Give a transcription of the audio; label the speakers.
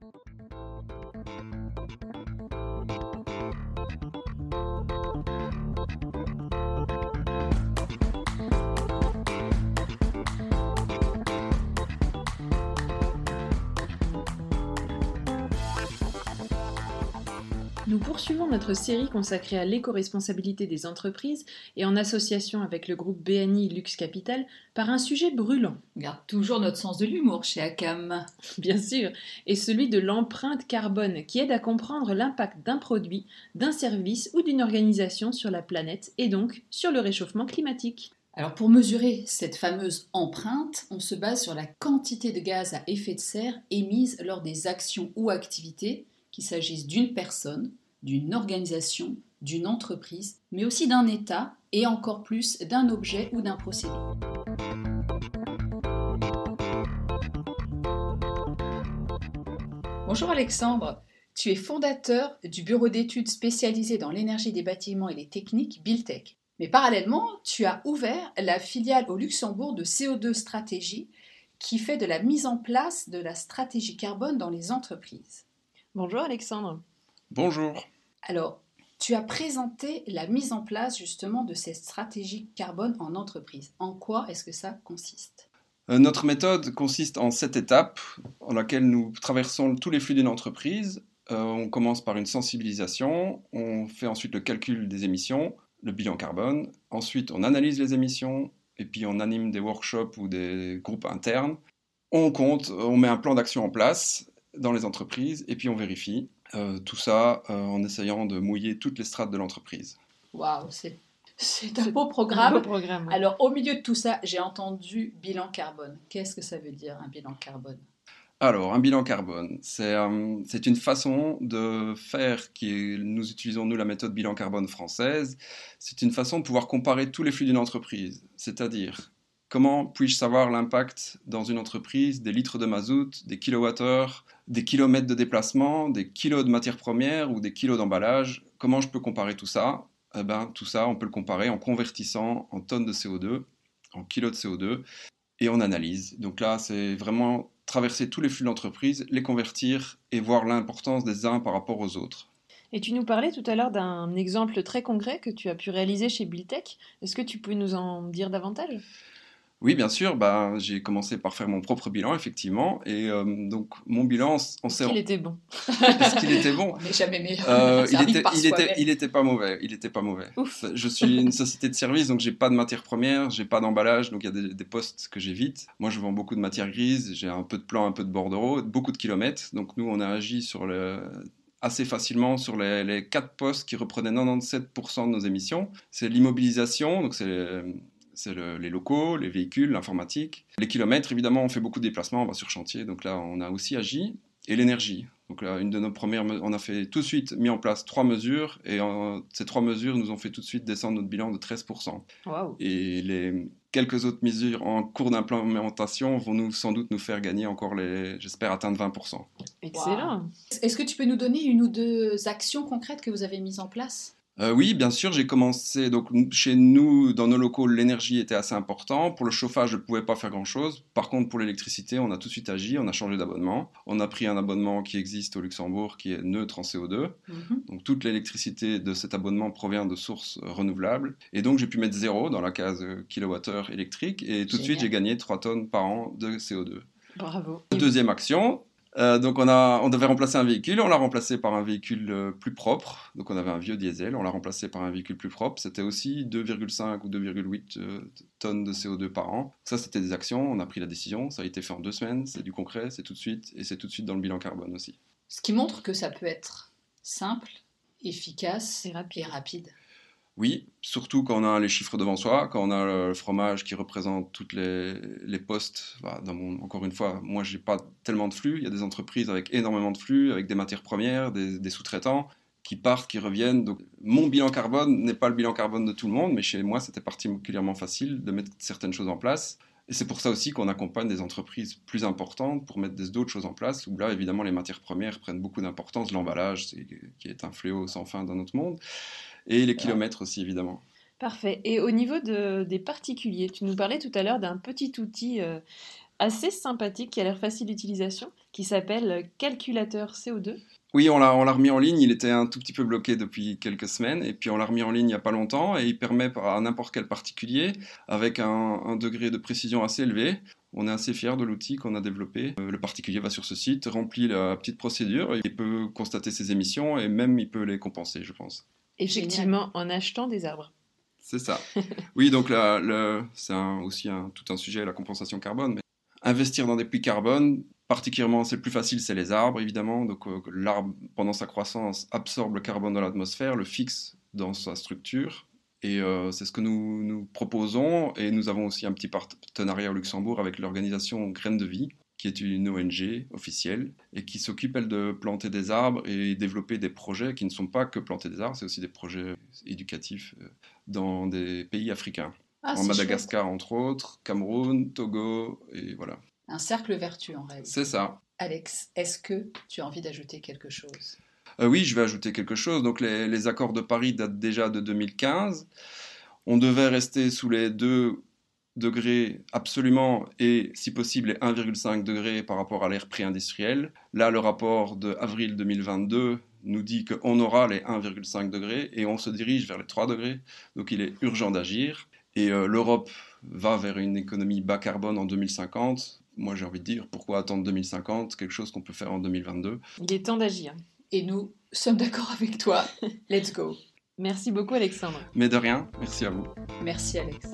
Speaker 1: Thank you. Nous poursuivons notre série consacrée à l'éco-responsabilité des entreprises et en association avec le groupe BNI Lux Capital par un sujet brûlant.
Speaker 2: On garde toujours notre sens de l'humour chez ACAM.
Speaker 1: Bien sûr, et celui de l'empreinte carbone qui aide à comprendre l'impact d'un produit, d'un service ou d'une organisation sur la planète et donc sur le réchauffement climatique.
Speaker 2: Alors pour mesurer cette fameuse empreinte, on se base sur la quantité de gaz à effet de serre émise lors des actions ou activités, qu'il s'agisse d'une personne, d'une organisation, d'une entreprise, mais aussi d'un État et encore plus d'un objet ou d'un procédé. Bonjour Alexandre, tu es fondateur du bureau d'études spécialisé dans l'énergie des bâtiments et les techniques Buildtech. Mais parallèlement, tu as ouvert la filiale au Luxembourg de CO2 Stratégie qui fait de la mise en place de la stratégie carbone dans les entreprises.
Speaker 1: Bonjour Alexandre.
Speaker 3: Bonjour.
Speaker 2: Alors, tu as présenté la mise en place justement de cette stratégie carbone en entreprise. En quoi est-ce que ça consiste?
Speaker 3: Euh, Notre méthode consiste en sept étapes en laquelle nous traversons tous les flux d'une entreprise. Euh, on commence par une sensibilisation, on fait ensuite le calcul des émissions, le bilan carbone, ensuite on analyse les émissions et puis on anime des workshops ou des groupes internes. On compte, on met un plan d'action en place dans les entreprises et puis on vérifie. Euh, tout ça euh, en essayant de mouiller toutes les strates de l'entreprise.
Speaker 2: Waouh, c'est c'est un beau programme.
Speaker 1: Beau programme. ouais.
Speaker 2: Alors, au milieu de tout ça, j'ai entendu bilan carbone. Qu'est-ce que ça veut dire un bilan carbone?
Speaker 3: Alors, un bilan carbone, c'est euh, c'est une façon de faire qui est- nous utilisons nous la méthode bilan carbone française. C'est une façon de pouvoir comparer tous les flux d'une entreprise, c'est-à-dire comment puis-je savoir l'impact dans une entreprise des litres de mazout, des kilowattheures, des kilomètres de déplacement, des kilos de matières premières ou des kilos d'emballage? Comment je peux comparer tout ça? Eh ben, tout ça, on peut le comparer en convertissant en tonnes de CO2, en kilos de CO2, et on analyse. Donc là, c'est vraiment traverser tous les flux de l'entreprise, les convertir et voir l'importance des uns par rapport aux autres.
Speaker 1: Et tu nous parlais tout à l'heure d'un exemple très concret que tu as pu réaliser chez Buildtech. Est-ce que tu peux nous en dire davantage?
Speaker 3: Oui, bien sûr, bah, j'ai commencé par faire mon propre bilan, effectivement, et euh, donc mon bilan, on s'est...
Speaker 1: qu'il était bon?
Speaker 3: Est-ce qu'il était bon?
Speaker 2: On n'est jamais meilleur.
Speaker 3: Euh, il, était, il, était, il était pas mauvais. Il était pas mauvais.
Speaker 1: Ouf.
Speaker 3: Je suis une société de service, donc j'ai pas de matière première, j'ai pas d'emballage, donc il y a des, des postes que j'évite. Moi, je vends beaucoup de matière grise, j'ai un peu de plan, un peu de bordereau, beaucoup de kilomètres. Donc nous, on a agi sur le assez facilement sur les, les quatre postes qui reprenaient 97% de nos émissions. C'est l'immobilisation, donc c'est les- c'est le- les locaux, les véhicules, l'informatique. Les kilomètres, évidemment, on fait beaucoup de déplacements, on va sur chantier, donc là, on a aussi agi. Et l'énergie. Donc là, une de nos premières, on a fait tout de suite mis en place trois mesures, et euh, ces trois mesures nous ont fait tout de suite descendre notre bilan de 13%.
Speaker 1: Waouh
Speaker 3: Et les quelques autres mesures en cours d'implémentation vont nous, sans doute nous faire gagner encore les, j'espère, atteindre 20%.
Speaker 1: Excellent
Speaker 2: Est-ce que tu peux nous donner une ou deux actions concrètes que vous avez mises en place?
Speaker 3: Euh, oui, bien sûr, j'ai commencé. Donc, chez nous, dans nos locaux, l'énergie était assez important. Pour le chauffage, je ne pouvais pas faire grand-chose. Par contre, pour l'électricité, on a tout de suite agi, on a changé d'abonnement. On a pris un abonnement qui existe au Luxembourg qui est neutre en CO2.
Speaker 2: Mhm.
Speaker 3: Donc, toute l'électricité de cet abonnement provient de sources euh, renouvelables. Et donc, j'ai pu mettre zéro dans la case euh, kilowattheure électrique. Et tout de suite, j'ai gagné 3 tonnes par an de CO2.
Speaker 1: Bravo
Speaker 3: Deuxième action. Euh, donc on, a, on devait remplacer un véhicule, on l'a remplacé par un véhicule euh, plus propre. Donc on avait un vieux diesel, on l'a remplacé par un véhicule plus propre. C'était aussi 2,5 ou 2,8 euh, tonnes de CO2 par an. Ça c'était des actions, on a pris la décision, ça a été fait en deux semaines, c'est du concret, c'est tout de suite, et c'est tout de suite dans le bilan carbone aussi.
Speaker 2: Ce qui montre que ça peut être simple, efficace
Speaker 1: Et rapide.
Speaker 2: et rapide.
Speaker 3: Oui, surtout quand on a les chiffres devant soi, quand on a le fromage qui représente toutes les, postes. Encore une fois, moi, j'ai pas tellement de flux. Il y a des entreprises avec énormément de flux, avec des matières premières, des, des sous-traitants qui partent, qui reviennent. Donc, mon bilan carbone n'est pas le bilan carbone de tout le monde, mais chez moi, c'était particulièrement facile de mettre certaines choses en place. Et c'est pour ça aussi qu'on accompagne des entreprises plus importantes pour mettre d'autres choses en place, où là, évidemment, les matières premières prennent beaucoup d'importance. L'emballage, qui est un fléau sans fin dans notre monde. Et les kilomètres aussi, évidemment.
Speaker 1: Parfait. Et au niveau de- des particuliers, tu nous parlais tout à l'heure d'un petit outil euh, assez sympathique qui a l'air facile d'utilisation. qui s'appelle Calculateur CO2.
Speaker 3: Oui, on l'a, on l'a remis en ligne. Il était un tout petit peu bloqué depuis quelques semaines. Et puis on l'a remis en ligne il n'y a pas longtemps. Et il permet à n'importe quel particulier, avec un, un degré de précision assez élevé, on est assez fiers de l'outil qu'on a développé. Euh, le particulier va sur ce site, remplit la petite procédure, il peut constater ses émissions et même il peut les compenser, je pense.
Speaker 1: Effectivement, en achetant des arbres.
Speaker 3: C'est ça. oui, donc là, c'est aussi tout un sujet, la compensation carbone. Mais investir dans des puits carbone, particulièrement, c'est plus facile, c'est les arbres, évidemment. Donc euh, l'arbre, pendant sa croissance, absorbe le carbone dans l'atmosphère, le fixe dans sa structure. Et euh, c'est ce que nous, nous proposons. Et nous avons aussi un petit partenariat au Luxembourg avec l'organisation Graines de Vie, qui est une ONG officielle et qui s'occupe, elle, de planter des arbres et développer des projets qui ne sont pas que planter des arbres, c'est aussi des projets éducatifs euh, dans des pays africains. Ah, en Madagascar, entre autres, Cameroun, Togo, et voilà.
Speaker 2: Un cercle vertueux, en réalité.
Speaker 3: C'est ça.
Speaker 2: Alex, est-ce que tu as envie d'ajouter quelque chose?
Speaker 3: Euh, Oui, je vais ajouter quelque chose. Donc, les, les, accords de Paris datent déjà de 2015. On devait rester sous les deux degrés absolument et si possible les 1,5 degrés par rapport à l'ère pré-industrielle. Là, le rapport de avril 2022 nous dit qu'on aura les 1,5 degrés et on se dirige vers les 3 degrés. Donc il est urgent d'agir. Et euh, l'Europe va vers une économie bas carbone en 2050. Moi, j'ai envie de dire, pourquoi attendre 2050 Quelque chose qu'on peut faire en 2022.
Speaker 1: Il est temps d'agir.
Speaker 2: Et nous sommes d'accord avec toi. Let's go.
Speaker 1: Merci beaucoup, Alexandre.
Speaker 3: Mais de rien. Merci à vous.
Speaker 2: Merci, Alex.